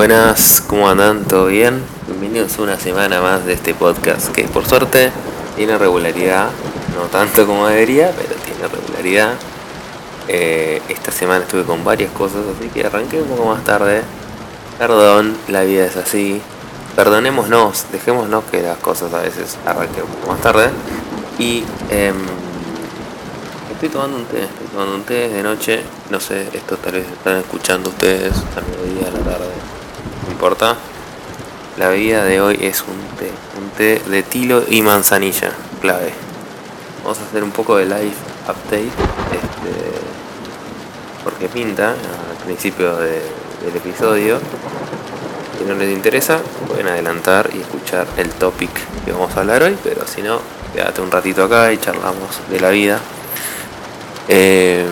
Buenas, ¿cómo andan? ¿Todo bien? Bienvenidos una semana más de este podcast que por suerte tiene regularidad, no tanto como debería, pero tiene regularidad. Eh, esta semana estuve con varias cosas, así que arranqué un poco más tarde. Perdón, la vida es así. Perdonémonos, dejémonos que las cosas a veces arranquen un poco más tarde. Y em, estoy tomando un té, estoy tomando un té de noche. No sé, esto tal vez están escuchando ustedes a mediodía, a la tarde. Importa. La bebida de hoy es un té, un té de tilo y manzanilla, clave. Vamos a hacer un poco de live update, este, porque pinta al principio de- del episodio. Si no les interesa, pueden adelantar y escuchar el topic que vamos a hablar hoy, pero si no, quédate un ratito acá y charlamos de la vida. Eh,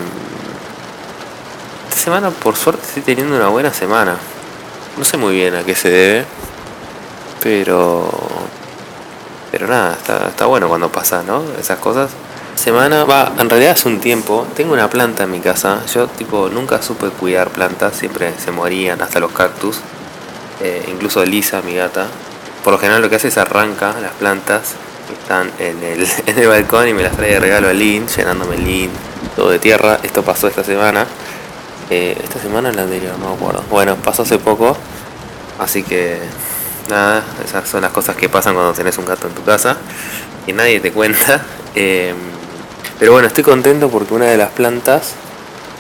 esta semana, por suerte, estoy teniendo una buena semana. No sé muy bien a qué se debe, pero. Pero nada, está, está bueno cuando pasa, ¿no? Esas cosas. Semana, va, en realidad hace un tiempo, tengo una planta en mi casa. Yo, tipo, nunca supe cuidar plantas, siempre se morían, hasta los cactus. Eh, incluso Lisa, mi gata. Por lo general, lo que hace es arranca las plantas están en el, en el balcón y me las trae de regalo a Lynn, llenándome Lynn, todo de tierra. Esto pasó esta semana. Eh, esta semana la anterior, no me acuerdo. Bueno, pasó hace poco. Así que nada, esas son las cosas que pasan cuando tenés un gato en tu casa y nadie te cuenta. Eh, pero bueno, estoy contento porque una de las plantas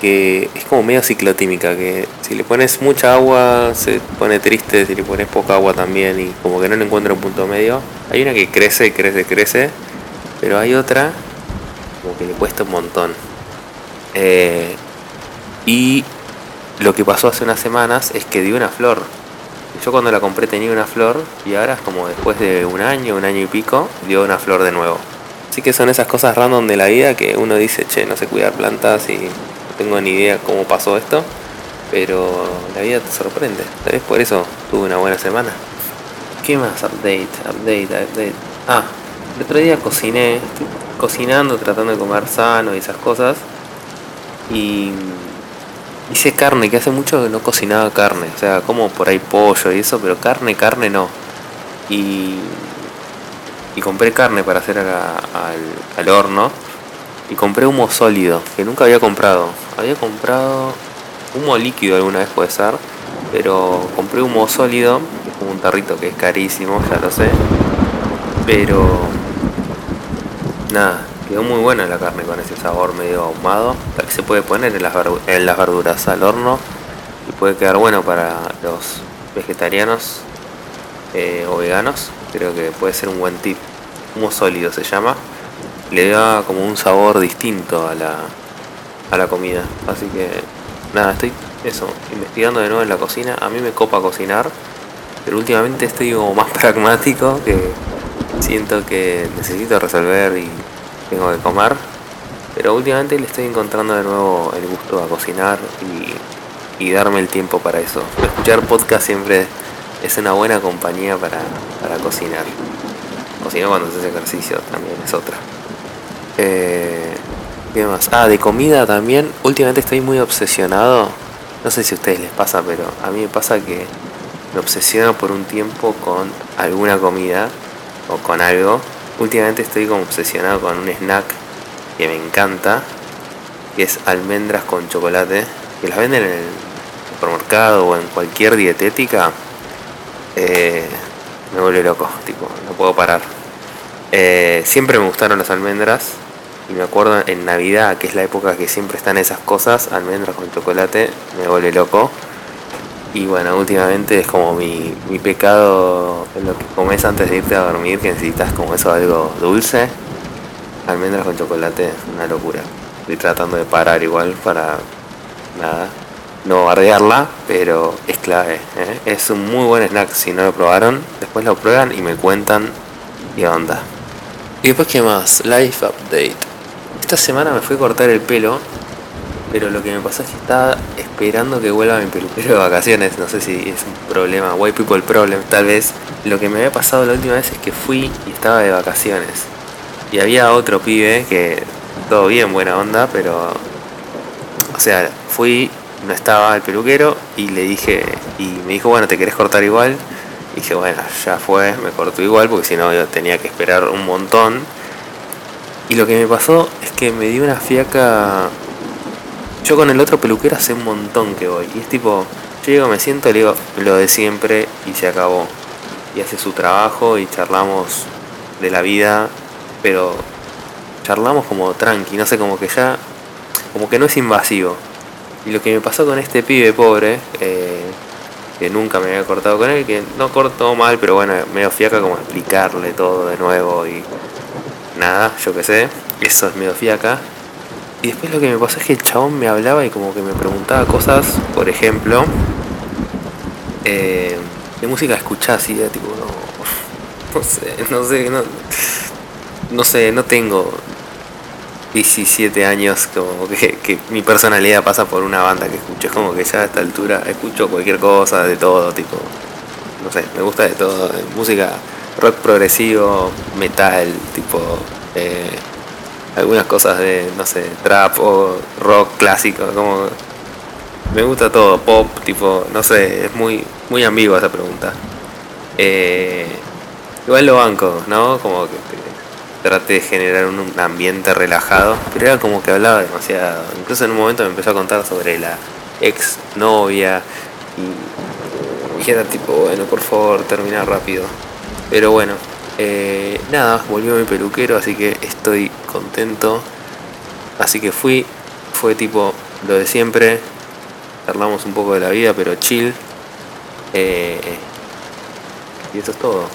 que es como medio ciclotímica, que si le pones mucha agua se pone triste, si le pones poca agua también y como que no le encuentra un punto medio. Hay una que crece, crece, crece, pero hay otra como que le cuesta un montón. Eh, y lo que pasó hace unas semanas es que dio una flor. Yo cuando la compré tenía una flor y ahora como después de un año, un año y pico, dio una flor de nuevo. Así que son esas cosas random de la vida que uno dice, che, no sé cuidar plantas y no tengo ni idea cómo pasó esto. Pero la vida te sorprende. Tal vez por eso tuve una buena semana. ¿Qué más? Update, update, update. Ah, el otro día cociné, cocinando, tratando de comer sano y esas cosas. Y hice carne, que hace mucho que no cocinaba carne. O sea, como por ahí pollo y eso, pero carne, carne no. Y, y compré carne para hacer al, al horno. Y compré humo sólido, que nunca había comprado. Había comprado humo líquido alguna vez puede ser. Pero compré humo sólido, es como un tarrito que es carísimo, ya lo sé. Pero nada, quedó muy buena la carne con ese sabor medio ahumado. Que se puede poner en las, verdu- en las verduras al horno y puede quedar bueno para los vegetarianos eh, o veganos. Creo que puede ser un buen tip. Humo sólido se llama. Le da como un sabor distinto a la, a la comida. Así que nada, estoy eso, investigando de nuevo en la cocina. A mí me copa cocinar, pero últimamente estoy como más pragmático que siento que necesito resolver y tengo que comer. Pero últimamente le estoy encontrando de nuevo el gusto a cocinar y, y darme el tiempo para eso. Escuchar podcast siempre es una buena compañía para, para cocinar. Cocinar cuando haces ejercicio también es otra. Eh, ¿Qué más? Ah, de comida también. Últimamente estoy muy obsesionado. No sé si a ustedes les pasa, pero a mí me pasa que me obsesiono por un tiempo con alguna comida o con algo. Últimamente estoy como obsesionado con un snack que me encanta, que es almendras con chocolate, que las venden en el supermercado o en cualquier dietética. Eh, me vuelve loco, tipo, no puedo parar. Eh, siempre me gustaron las almendras y me acuerdo en Navidad, que es la época que siempre están esas cosas, almendras con chocolate, me vuelve loco. Y bueno, últimamente es como mi, mi pecado lo que comes antes de irte a dormir, que necesitas como eso algo dulce. Almendras con chocolate una locura. Estoy tratando de parar igual para nada, no bardearla, pero es clave. ¿eh? Es un muy buen snack si no lo probaron. Después lo prueban y me cuentan qué onda. Y después qué más, life update. Esta semana me fui a cortar el pelo, pero lo que me pasó es que estaba esperando que vuelva mi peluquero de vacaciones. No sé si es un problema, white people problem, tal vez. Lo que me había pasado la última vez es que fui y estaba de vacaciones. Y había otro pibe que todo bien, buena onda, pero. O sea, fui no estaba el peluquero y le dije, y me dijo, bueno, ¿te querés cortar igual? Y dije, bueno, ya fue, me cortó igual porque si no yo tenía que esperar un montón. Y lo que me pasó es que me dio una fiaca. Yo con el otro peluquero hace un montón que voy. Y es tipo, yo llego, me siento, le digo lo de siempre y se acabó. Y hace su trabajo y charlamos de la vida, pero charlamos como tranqui, no sé, como que ya, como que no es invasivo. Y lo que me pasó con este pibe pobre, eh, que nunca me había cortado con él, que no cortó mal, pero bueno, medio fiaca como explicarle todo de nuevo y nada, yo qué sé, eso es medio fiaca. Y después lo que me pasó es que el chabón me hablaba y como que me preguntaba cosas, por ejemplo, eh, ¿qué música escuchás? Y era tipo, no, sé, no sé, no, no sé, no tengo 17 años, como que, mi personalidad pasa por una banda que escucho. Es como que ya a esta altura escucho cualquier cosa, de todo, tipo, no sé, me gusta de todo. Música rock progresivo, metal, tipo, eh, algunas cosas de, no sé, trap o rock clásico, como. Me gusta todo, pop, tipo, no sé, es muy, muy ambigua esa pregunta. Eh, igual lo banco, ¿no? Como que traté de generar un, ambiente relajado, pero era como que hablaba demasiado. Incluso en un momento me empezó a contar sobre la ex novia y, era tipo, bueno, por favor, termina rápido. Pero bueno, eh, nada, volvió mi peluquero, así que estoy contento. Así que fui, fue tipo lo de siempre. Hablamos un poco de la vida, pero chill. Eh, y eso es todo.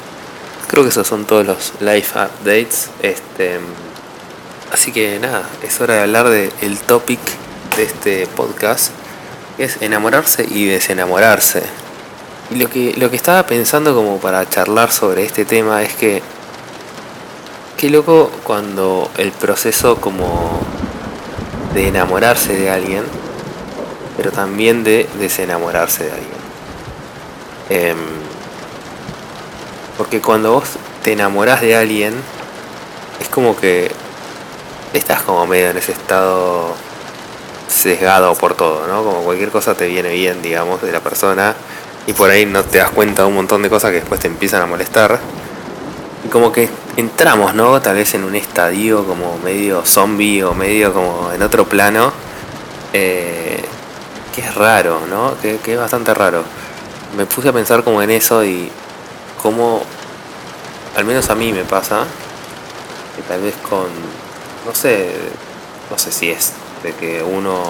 Creo que esos son todos los life updates. Este, así que nada, es hora de hablar del el topic de este podcast, es enamorarse y desenamorarse. Lo que, lo que estaba pensando como para charlar sobre este tema es que qué loco cuando el proceso como de enamorarse de alguien, pero también de desenamorarse de alguien. Em, porque cuando vos te enamorás de alguien, es como que estás como medio en ese estado sesgado por todo, ¿no? Como cualquier cosa te viene bien, digamos, de la persona y por ahí no te das cuenta de un montón de cosas que después te empiezan a molestar. Y como que entramos, ¿no? Tal vez en un estadio como medio zombie o medio como en otro plano. Eh, que es raro, ¿no? Que, que es bastante raro. Me puse a pensar como en eso y como, al menos a mí me pasa, que tal vez con, no sé, no sé si es de que uno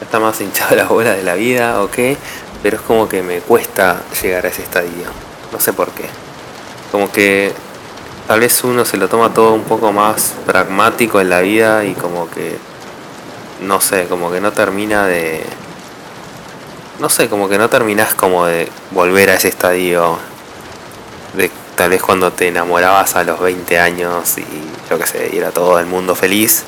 está más hinchado la bola de la vida o qué, pero es como que me cuesta llegar a ese estadio. No sé por qué. Como que tal vez uno se lo toma todo un poco más pragmático en la vida y como que, no sé, como que no termina de... No sé, como que no terminas como de volver a ese estadio de tal vez cuando te enamorabas a los 20 años y yo qué sé, y era todo el mundo feliz.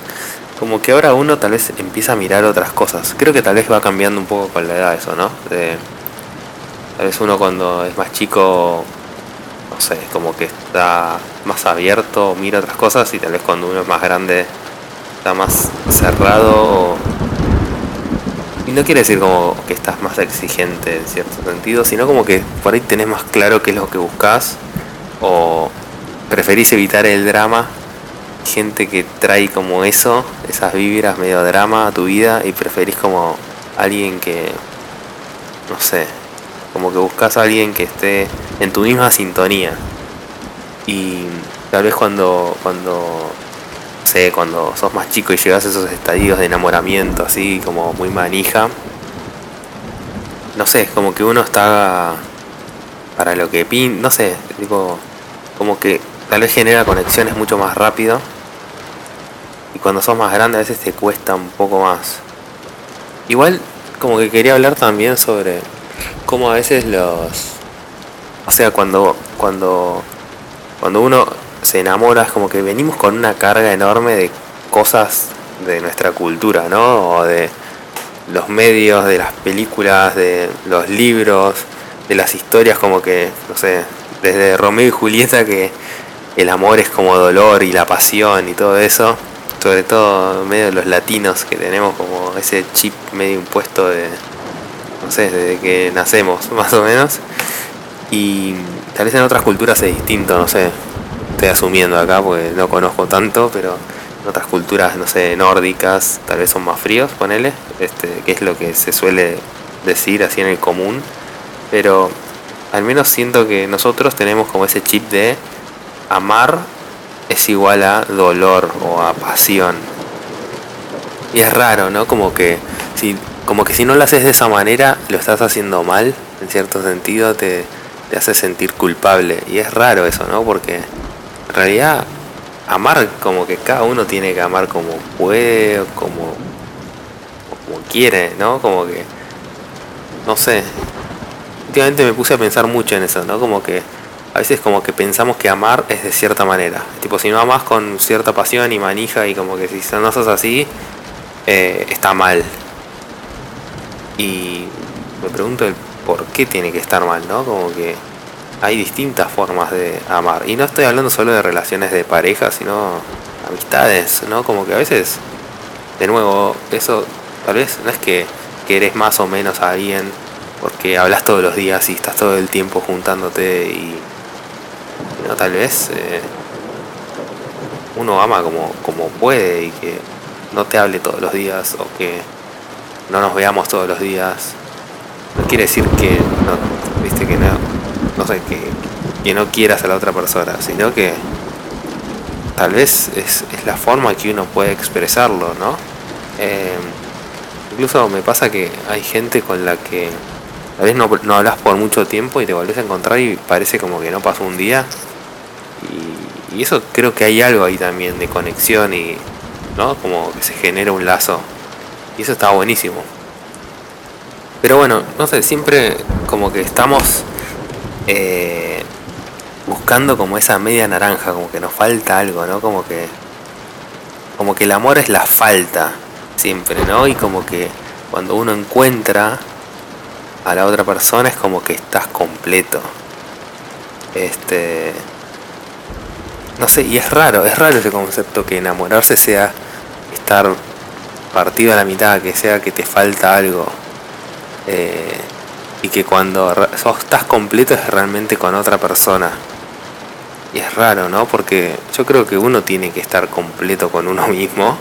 Como que ahora uno tal vez empieza a mirar otras cosas. Creo que tal vez va cambiando un poco con la edad eso, ¿no? tal vez uno cuando es más chico, no sé, como que está más abierto, mira otras cosas y tal vez cuando uno es más grande está más cerrado y no quiere decir como que estás más exigente en cierto sentido, sino como que por ahí tenés más claro qué es lo que buscas o preferís evitar el drama. Gente que trae como eso, esas vibras medio drama a tu vida y preferís como alguien que, no sé, como que buscas a alguien que esté en tu misma sintonía. Y tal vez cuando, cuando cuando sos más chico y llegas a esos estadios de enamoramiento así como muy manija, no sé, como que uno está para lo que pin, no sé, tipo, como que tal vez genera conexiones mucho más rápido. Cuando sos más grande a veces te cuesta un poco más. Igual como que quería hablar también sobre cómo a veces los o sea, cuando cuando cuando uno se enamora, es como que venimos con una carga enorme de cosas de nuestra cultura, ¿no? O de los medios, de las películas, de los libros, de las historias, como que, no sé, desde Romeo y Julieta que el amor es como dolor y la pasión y todo eso. Sobre todo medio los latinos que tenemos como ese chip medio impuesto de, no sé, desde que nacemos más o menos. Y tal vez en otras culturas es distinto, no sé, estoy asumiendo acá porque no conozco tanto, pero en otras culturas, no sé, nórdicas, tal vez son más fríos, ponele, este, que es lo que se suele decir así en el común, pero al menos siento que nosotros tenemos como ese chip de amar es igual a dolor o a pasión. Y es raro, ¿no? Como que si, como que si no lo haces de esa manera, lo estás haciendo mal, en cierto sentido, te, te hace sentir culpable. Y es raro eso, ¿no? Porque en realidad amar como que cada uno tiene que amar como puede, como, como quiere, ¿no? Como que, no sé. Últimamente me puse a pensar mucho en eso, ¿no? Como que a veces como que pensamos que amar es de cierta manera. Tipo, si no amas con cierta pasión y manija y como que si no sos así, eh, está mal. Y me pregunto el por qué tiene que estar mal, ¿no? Como que hay distintas formas de amar. Y no estoy hablando solo de relaciones de pareja, sino amistades, ¿no? Como que a veces, de nuevo, eso tal vez no es que querés más o menos a alguien porque hablas todos los días y estás todo el tiempo juntándote y no, tal vez eh, uno ama como, como puede y que no te hable todos los días o que no nos veamos todos los días. No quiere decir que no, viste que no, no sé, que, que no quieras a la otra persona, sino que tal vez es, es la forma que uno puede expresarlo, ¿no? Eh, incluso me pasa que hay gente con la que a veces no, no hablas por mucho tiempo y te volvés a encontrar y parece como que no pasó un día y, eso creo que hay algo ahí también de conexión y, ¿no? Como que se genera un lazo. Y eso está buenísimo. Pero bueno, no sé, siempre como que estamos eh, buscando como esa media naranja, como que nos falta algo, ¿no? Como que, como que el amor es la falta, siempre, ¿no? Y como que cuando uno encuentra a la otra persona es como que estás completo. Este no sé, y es raro, es raro ese concepto que enamorarse sea estar partido a la mitad, que sea que te falta algo. Eh, y que cuando sos, estás completo es realmente con otra persona. Y es raro, ¿no? Porque yo creo que uno tiene que estar completo con uno mismo.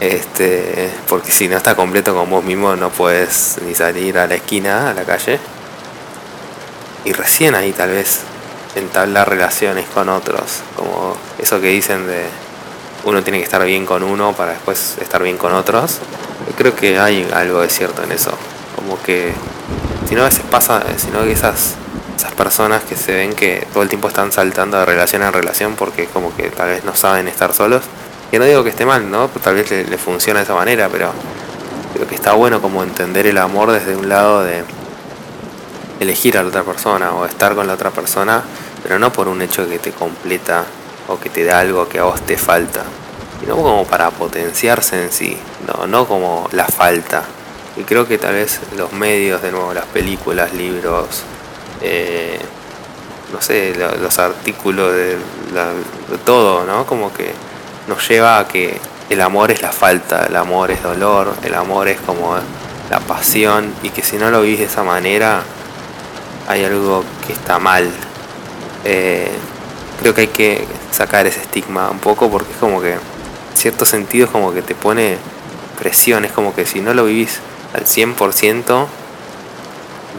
Este, porque si no estás completo con vos mismo no puedes ni salir a la esquina, a la calle. Y recién ahí tal vez entablar relaciones con otros, como eso que dicen de uno tiene que estar bien con uno para después estar bien con otros. creo que hay algo de cierto en eso, como que si no a veces pasa, sino que esas esas personas que se ven que todo el tiempo están saltando de relación en relación porque como que tal vez no saben estar solos. Que no digo que esté mal, ¿no? Tal vez le, le funciona de esa manera, pero creo que está bueno como entender el amor desde un lado de elegir a la otra persona o estar con la otra persona, pero no por un hecho que te completa o que te da algo que a vos te falta, sino como para potenciarse en sí, no, no como la falta. Y creo que tal vez los medios, de nuevo, las películas, libros, eh, no sé, los artículos de, de todo, ¿no? Como que nos lleva a que el amor es la falta, el amor es dolor, el amor es como la pasión y que si no lo vivís de esa manera, hay algo que está mal. Eh, creo que hay que sacar ese estigma un poco porque es como que, en cierto sentido, es como que te pone presión, es como que si no lo vivís al 100%,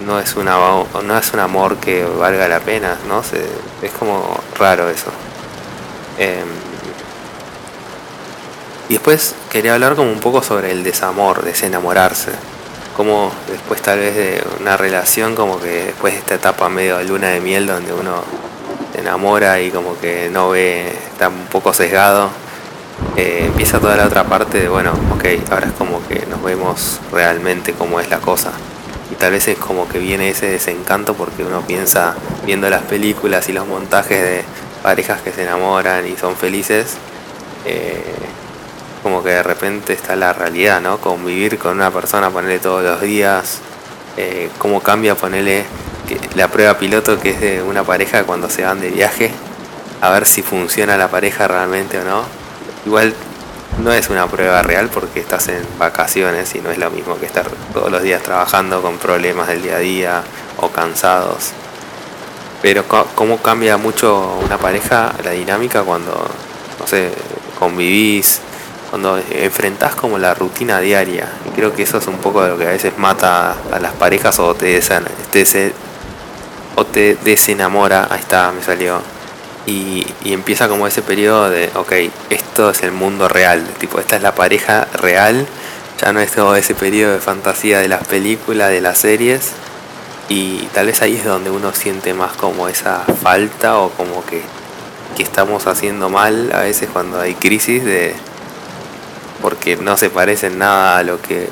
no es, una, no es un amor que valga la pena, ¿no? es como raro eso. Em, y después quería hablar como un poco sobre el desamor, desenamorarse como después tal vez de una relación, como que después de esta etapa medio de luna de miel donde uno se enamora y como que no ve, está un poco sesgado, eh, empieza toda la otra parte de, bueno, ok, ahora es como que nos vemos realmente cómo es la cosa. Y tal vez es como que viene ese desencanto porque uno piensa, viendo las películas y los montajes de parejas que se enamoran y son felices, eh, como que de repente está la realidad, ¿no? Convivir con una persona, ponerle todos los días, eh, cómo cambia ponerle la prueba piloto que es de una pareja cuando se van de viaje, a ver si funciona la pareja realmente o no. Igual no es una prueba real porque estás en vacaciones y no es lo mismo que estar todos los días trabajando con problemas del día a día o cansados. Pero cómo cambia mucho una pareja la dinámica cuando, no sé, convivís, cuando enfrentás como la rutina diaria. Y creo que eso es un poco de lo que a veces mata a las parejas o te, te, o te desenamora. Ahí está, me salió y, empieza como ese periodo de, ok, esto es el mundo real, tipo, esta es la pareja real, ya no es todo ese periodo de fantasía de las películas, de las series, y tal vez ahí es donde uno siente más como esa falta o como que, que estamos haciendo mal a veces cuando hay crisis de porque no se parece en nada a lo que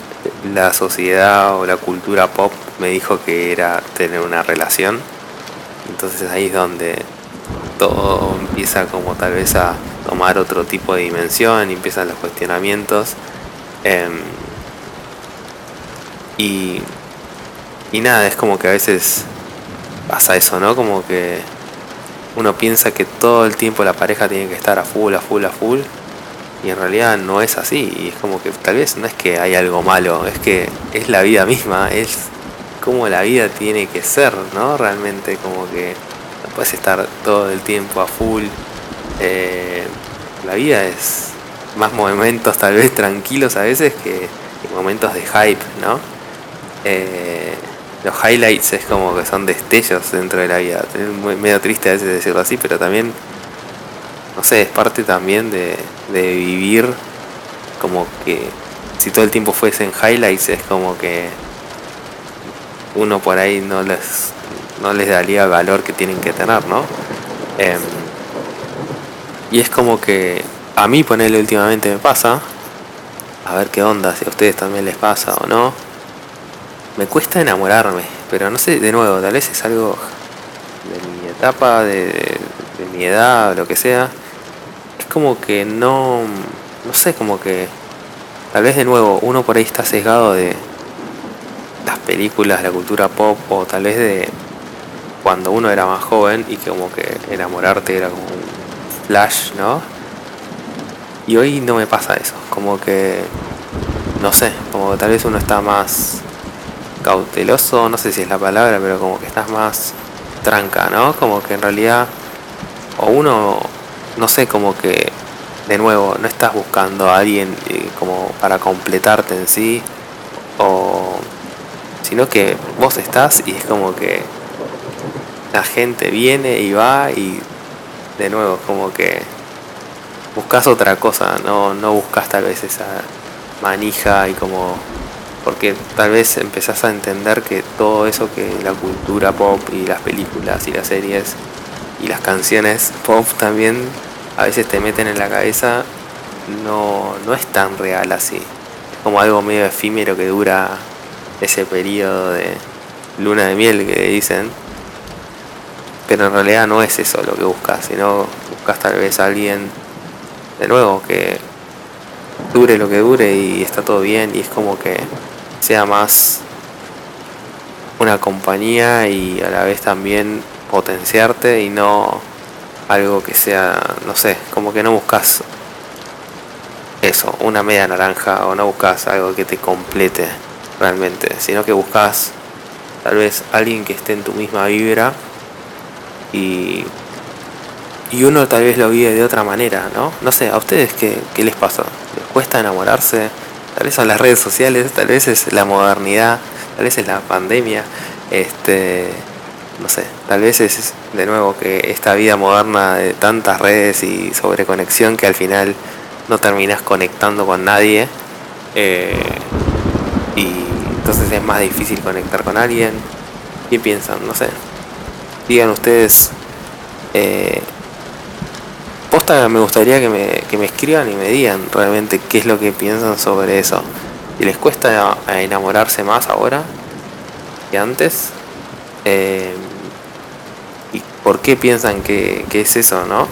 la sociedad o la cultura pop me dijo que era tener una relación. Entonces ahí es donde todo empieza como tal vez a tomar otro tipo de dimensión empiezan los cuestionamientos. Em, y, y nada, es como que a veces pasa eso, ¿no? Como que uno piensa que todo el tiempo la pareja tiene que estar a full, a full, a full. Y en realidad no es así. Y es como que tal vez no es que hay algo malo, es que es la vida misma, es como la vida tiene que ser, ¿no? Realmente como que puedes estar todo el tiempo a full. Eh, la vida es más momentos tal vez tranquilos a veces que, momentos de hype, ¿no? Eh, los highlights es como que son destellos dentro de la vida. Es medio triste a veces decirlo así, pero también, no sé, es parte también de, de vivir como que si todo el tiempo fuesen highlights es como que uno por ahí no les no les daría el valor que tienen que tener, ¿no? Em, y es como que a mí ponerle últimamente me pasa, a ver qué onda, si a ustedes también les pasa o no. Me cuesta enamorarme, pero no sé, de nuevo, tal vez es algo de mi etapa, de, mi edad, lo que sea. Como que no, no sé, como que tal vez de nuevo uno por ahí está sesgado de las películas, la cultura pop o tal vez de cuando uno era más joven y que como que enamorarte era como un flash, ¿no? Y hoy no me pasa eso, como que, no sé, como que tal vez uno está más cauteloso, no sé si es la palabra, pero como que estás más tranca, ¿no? Como que en realidad, o uno, no sé, como que, de nuevo, no estás buscando a alguien eh, como para completarte en sí, o, sino que vos estás y es como que la gente viene y va y de nuevo como que buscas otra cosa, no, no buscas tal vez esa manija y como porque tal vez empezás a entender que todo eso que la cultura pop y las películas y las series y las canciones pop también a veces te meten en la cabeza no, no es tan real así. Como algo medio efímero que dura ese periodo de luna de miel que dicen pero en realidad no es eso lo que buscas, sino buscas tal vez a alguien de nuevo que dure lo que dure y está todo bien y es como que sea más una compañía y a la vez también potenciarte y no algo que sea, no sé, como que no buscas eso, una media naranja o no buscas algo que te complete realmente, sino que buscas tal vez alguien que esté en tu misma vibra y, y uno tal vez lo vive de otra manera, ¿no? No sé, ¿a ustedes qué, qué les pasa? ¿Les cuesta enamorarse? Tal vez son las redes sociales, tal vez es la modernidad, tal vez es la pandemia, este, no sé, tal vez es de nuevo que esta vida moderna de tantas redes y sobreconexión que al final no terminas conectando con nadie eh, y entonces es más difícil conectar con alguien. ¿Qué piensan? No sé digan ustedes. Eh, posta me gustaría que me, que me escriban y me digan realmente qué es lo que piensan sobre eso. Si les cuesta enamorarse más ahora que antes. Eh, y por qué piensan que, que es eso, ¿no?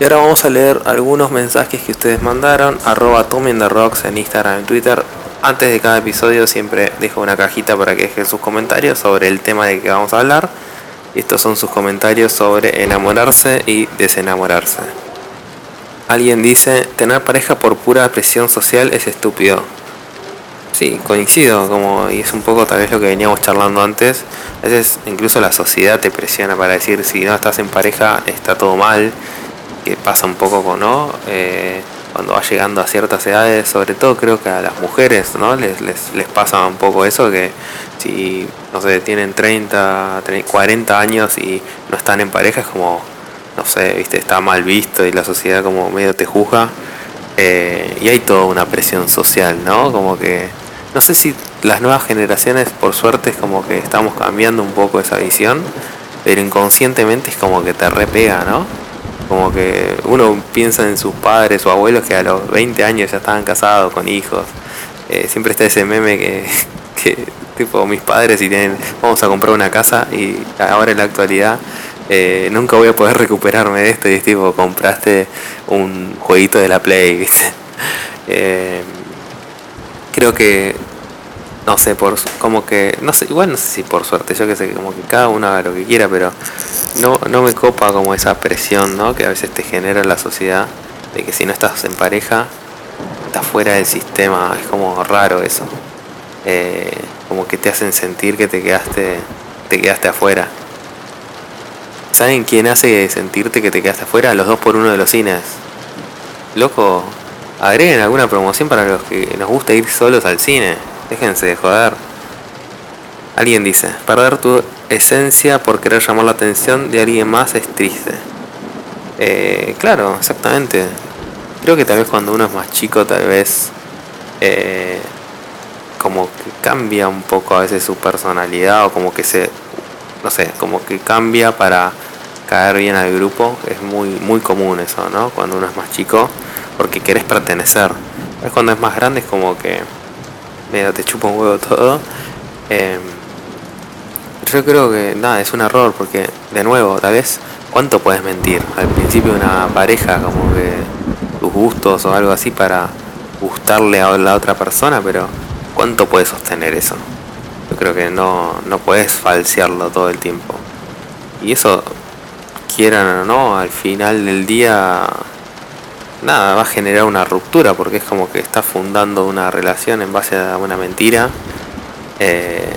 Y ahora vamos a leer algunos mensajes que ustedes mandaron. Arroba Tomen Rocks en Instagram y Twitter. Antes de cada episodio siempre dejo una cajita para que dejen sus comentarios sobre el tema de que vamos a hablar. Estos son sus comentarios sobre enamorarse y desenamorarse. Alguien dice, tener pareja por pura presión social es estúpido. Sí, coincido, como, y es un poco tal vez lo que veníamos charlando antes. A veces incluso la sociedad te presiona para decir si no estás en pareja está todo mal, que pasa un poco con, ¿no? Eh, cuando va llegando a ciertas edades, sobre todo creo que a las mujeres, ¿no? Les, les, les pasa un poco eso, que si, no sé, tienen 30, 40 años y no están en pareja, es como, no sé, viste, está mal visto y la sociedad como medio te juzga. Eh, y hay toda una presión social, ¿no? Como que, no sé si las nuevas generaciones, por suerte, es como que estamos cambiando un poco esa visión, pero inconscientemente es como que te repega, ¿no? Como que uno piensa en sus padres o abuelos que a los 20 años ya estaban casados con hijos. Eh, siempre está ese meme que, tipo mis padres y tienen, vamos a comprar una casa y ahora en la actualidad eh, nunca voy a poder recuperarme de esto y es tipo, compraste un jueguito de la Play, ¿viste? Creo que, no sé, por como que, no sé, igual no sé si por suerte, yo que sé, como que cada uno haga lo que quiera, pero no, no me copa como esa presión ¿no? que a veces te genera la sociedad de que si no estás en pareja, estás fuera del sistema, es como raro eso. Eh, como que te hacen sentir que te quedaste, te quedaste afuera. ¿Saben quién hace sentirte que te quedaste afuera? Los dos por uno de los cines. Loco, agreguen alguna promoción para los que nos gusta ir solos al cine. Déjense de joder. Alguien dice, perder tu esencia por querer llamar la atención de alguien más es triste. Eh, claro, exactamente. Creo que tal vez cuando uno es más chico, tal vez eh, como que cambia un poco a veces su personalidad o como que se, no sé, como que cambia para caer bien al grupo. Es muy, muy común eso, ¿no? Cuando uno es más chico, porque querés pertenecer. Es cuando es más grande es como que, mira, te chupa un huevo todo. Eh, yo creo que nada, es un error porque, de nuevo, tal vez, ¿cuánto puedes mentir? Al principio una pareja, como que tus gustos o algo así para gustarle a la otra persona, pero ¿cuánto puedes sostener eso? Yo creo que no, no puedes falsearlo todo el tiempo. Y eso, quieran o no, al final del día, nada, va a generar una ruptura porque es como que estás fundando una relación en base a una mentira. Eh,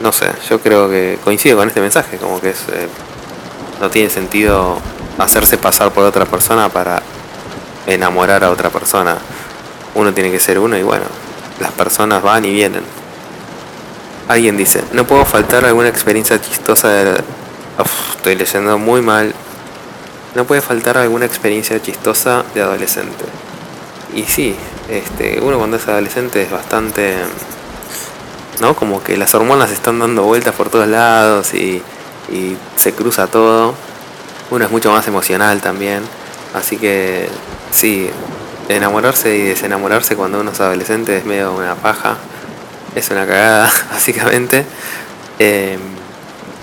no sé, yo creo que coincido con este mensaje, como que es, eh, no tiene sentido hacerse pasar por otra persona para enamorar a otra persona. Uno tiene que ser uno y bueno, las personas van y vienen. Alguien dice, no puedo faltar alguna experiencia chistosa de... estoy leyendo muy mal. No puede faltar alguna experiencia chistosa de adolescente. Y sí, este, uno cuando es adolescente es bastante ¿no? Como que las hormonas están dando vueltas por todos lados y, se cruza todo. Uno es mucho más emocional también. Así que sí, enamorarse y desenamorarse cuando uno es adolescente es medio una paja. Es una cagada, básicamente. Em,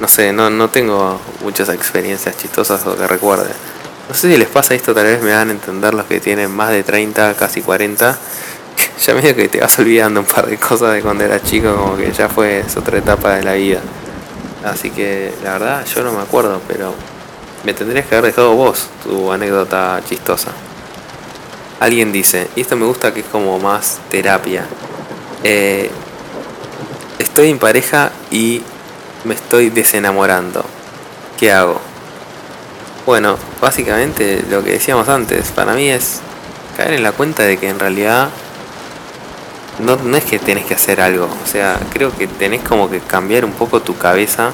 no sé, no, no tengo muchas experiencias chistosas o que recuerde. No sé si les pasa esto, tal vez me van a entender los que tienen más de 30, casi 40 ya medio que te vas olvidando un par de cosas de cuando eras chico, como que ya fue otra etapa de la vida. Así que la verdad yo no me acuerdo, pero me tendrías que haber dejado vos tu anécdota chistosa. Alguien dice, y esto me gusta que es como más terapia. Eh, estoy en pareja y me estoy desenamorando. ¿Qué hago? Bueno, básicamente lo que decíamos antes, para mí es caer en la cuenta de que en realidad no, no es que tenés que hacer algo, o sea, creo que tenés como que cambiar un poco tu cabeza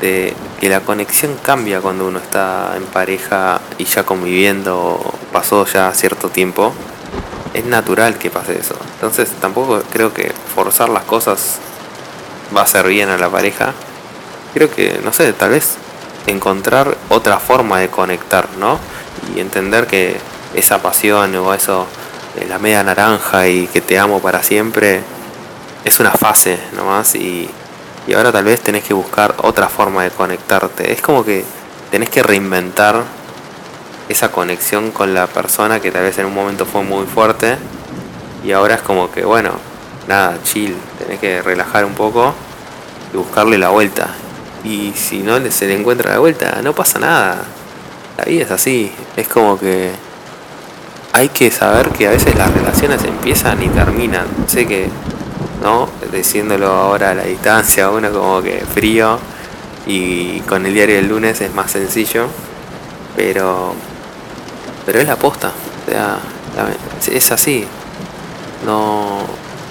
de que la conexión cambia cuando uno está en pareja y ya conviviendo, pasó ya cierto tiempo. Es natural que pase eso. Entonces tampoco creo que forzar las cosas va a hacer bien a la pareja. Creo que, no sé, tal vez encontrar otra forma de conectar, ¿no? Y entender que esa pasión o eso la media naranja y que te amo para siempre, es una fase nomás y, y ahora tal vez tenés que buscar otra forma de conectarte. Es como que tenés que reinventar esa conexión con la persona que tal vez en un momento fue muy fuerte y ahora es como que bueno, nada, chill, tenés que relajar un poco y buscarle la vuelta. y si no se le encuentra la vuelta, no pasa nada. La vida es así, es como que hay que saber que a veces las relaciones empiezan y terminan. Sé que, ¿no? Diciéndolo ahora a la distancia, uno como que frío y con el diario del lunes es más sencillo, pero, pero es la posta. O sea, es así. No,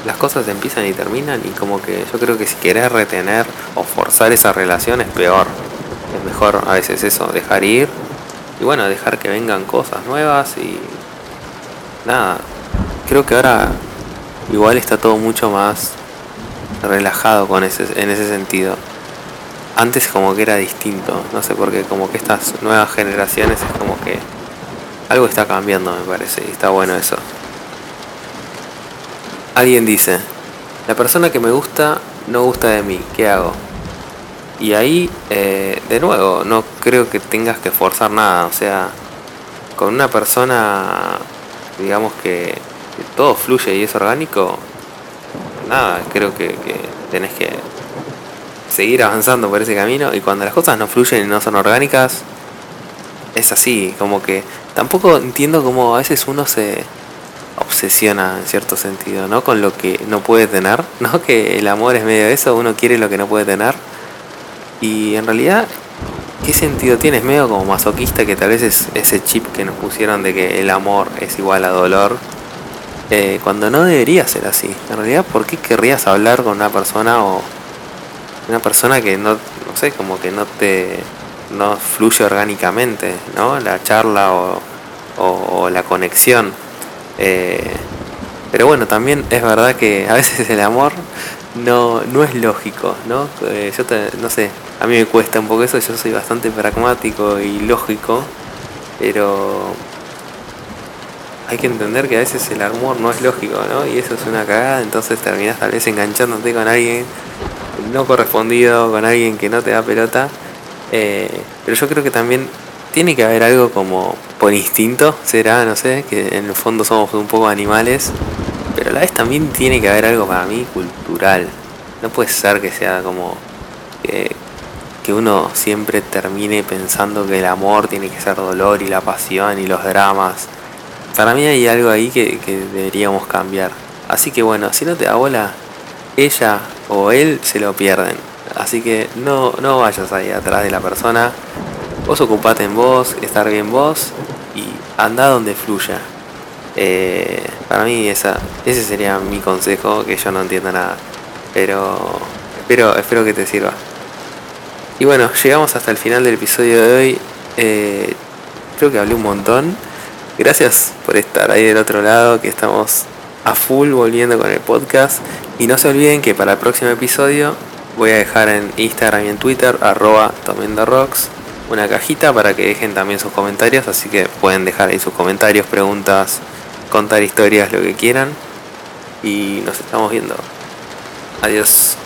las cosas empiezan y terminan y como que yo creo que si querés retener o forzar esa relación es peor. Es mejor a veces eso, dejar ir y bueno, dejar que vengan cosas nuevas y nada. Creo que ahora igual está todo mucho más relajado con ese, en ese sentido. Antes como que era distinto, no sé por qué, como que estas nuevas generaciones es como que algo está cambiando me parece y está bueno eso. Alguien dice, la persona que me gusta no gusta de mí, ¿qué hago? Y ahí, eh, de nuevo, no creo que tengas que forzar nada, o sea, con una persona, digamos que, todo fluye y es orgánico, nada, creo que, que tenés que seguir avanzando por ese camino y cuando las cosas no fluyen y no son orgánicas, es así, como que tampoco entiendo cómo a veces uno se obsesiona en cierto sentido, ¿no? Con lo que no puede tener, ¿no? Que el amor es medio de eso, uno quiere lo que no puede tener. Y en realidad, ¿qué sentido tiene? Es medio como masoquista que tal vez es ese chip que nos pusieron de que el amor es igual a dolor. Eh, cuando no debería ser así. En realidad, ¿por qué querrías hablar con una persona o una persona que no, no sé, como que no te no fluye orgánicamente, ¿no? La charla o, o la conexión. Eh, pero bueno, también es verdad que a veces el amor no, no es lógico, ¿no? Eh, yo no sé, a mí me cuesta un poco eso, yo soy bastante pragmático y lógico, pero hay que entender que a veces el amor no es lógico, ¿no? Y eso es una cagada, entonces terminas tal vez enganchándote con alguien no correspondido, con alguien que no te da pelota. Eh, pero yo creo que también tiene que haber algo como por instinto, será, no sé, que en el fondo somos un poco animales, pero a la vez también tiene que haber algo para mí cultural. No puede ser que sea como que, uno siempre termine pensando que el amor tiene que ser dolor y la pasión y los dramas. Para mí hay algo ahí que, que deberíamos cambiar. Así que bueno, si no te da bola, ella o él se lo pierden. Así que no, no vayas ahí atrás de la persona Vos ocupate en vos, estar bien vos y anda donde fluya. Eh, para mí esa, ese sería mi consejo, que yo no entiendo nada. Pero espero, espero que te sirva. Y bueno, llegamos hasta el final del episodio de hoy. Eh, creo que hablé un montón. Gracias por estar ahí del otro lado, que estamos a full volviendo con el podcast. Y no se olviden que para el próximo episodio voy a dejar en Instagram y en Twitter arroba rocks una cajita para que dejen también sus comentarios, así que pueden dejar ahí sus comentarios, preguntas, contar historias, lo que quieran. Y nos estamos viendo. Adiós.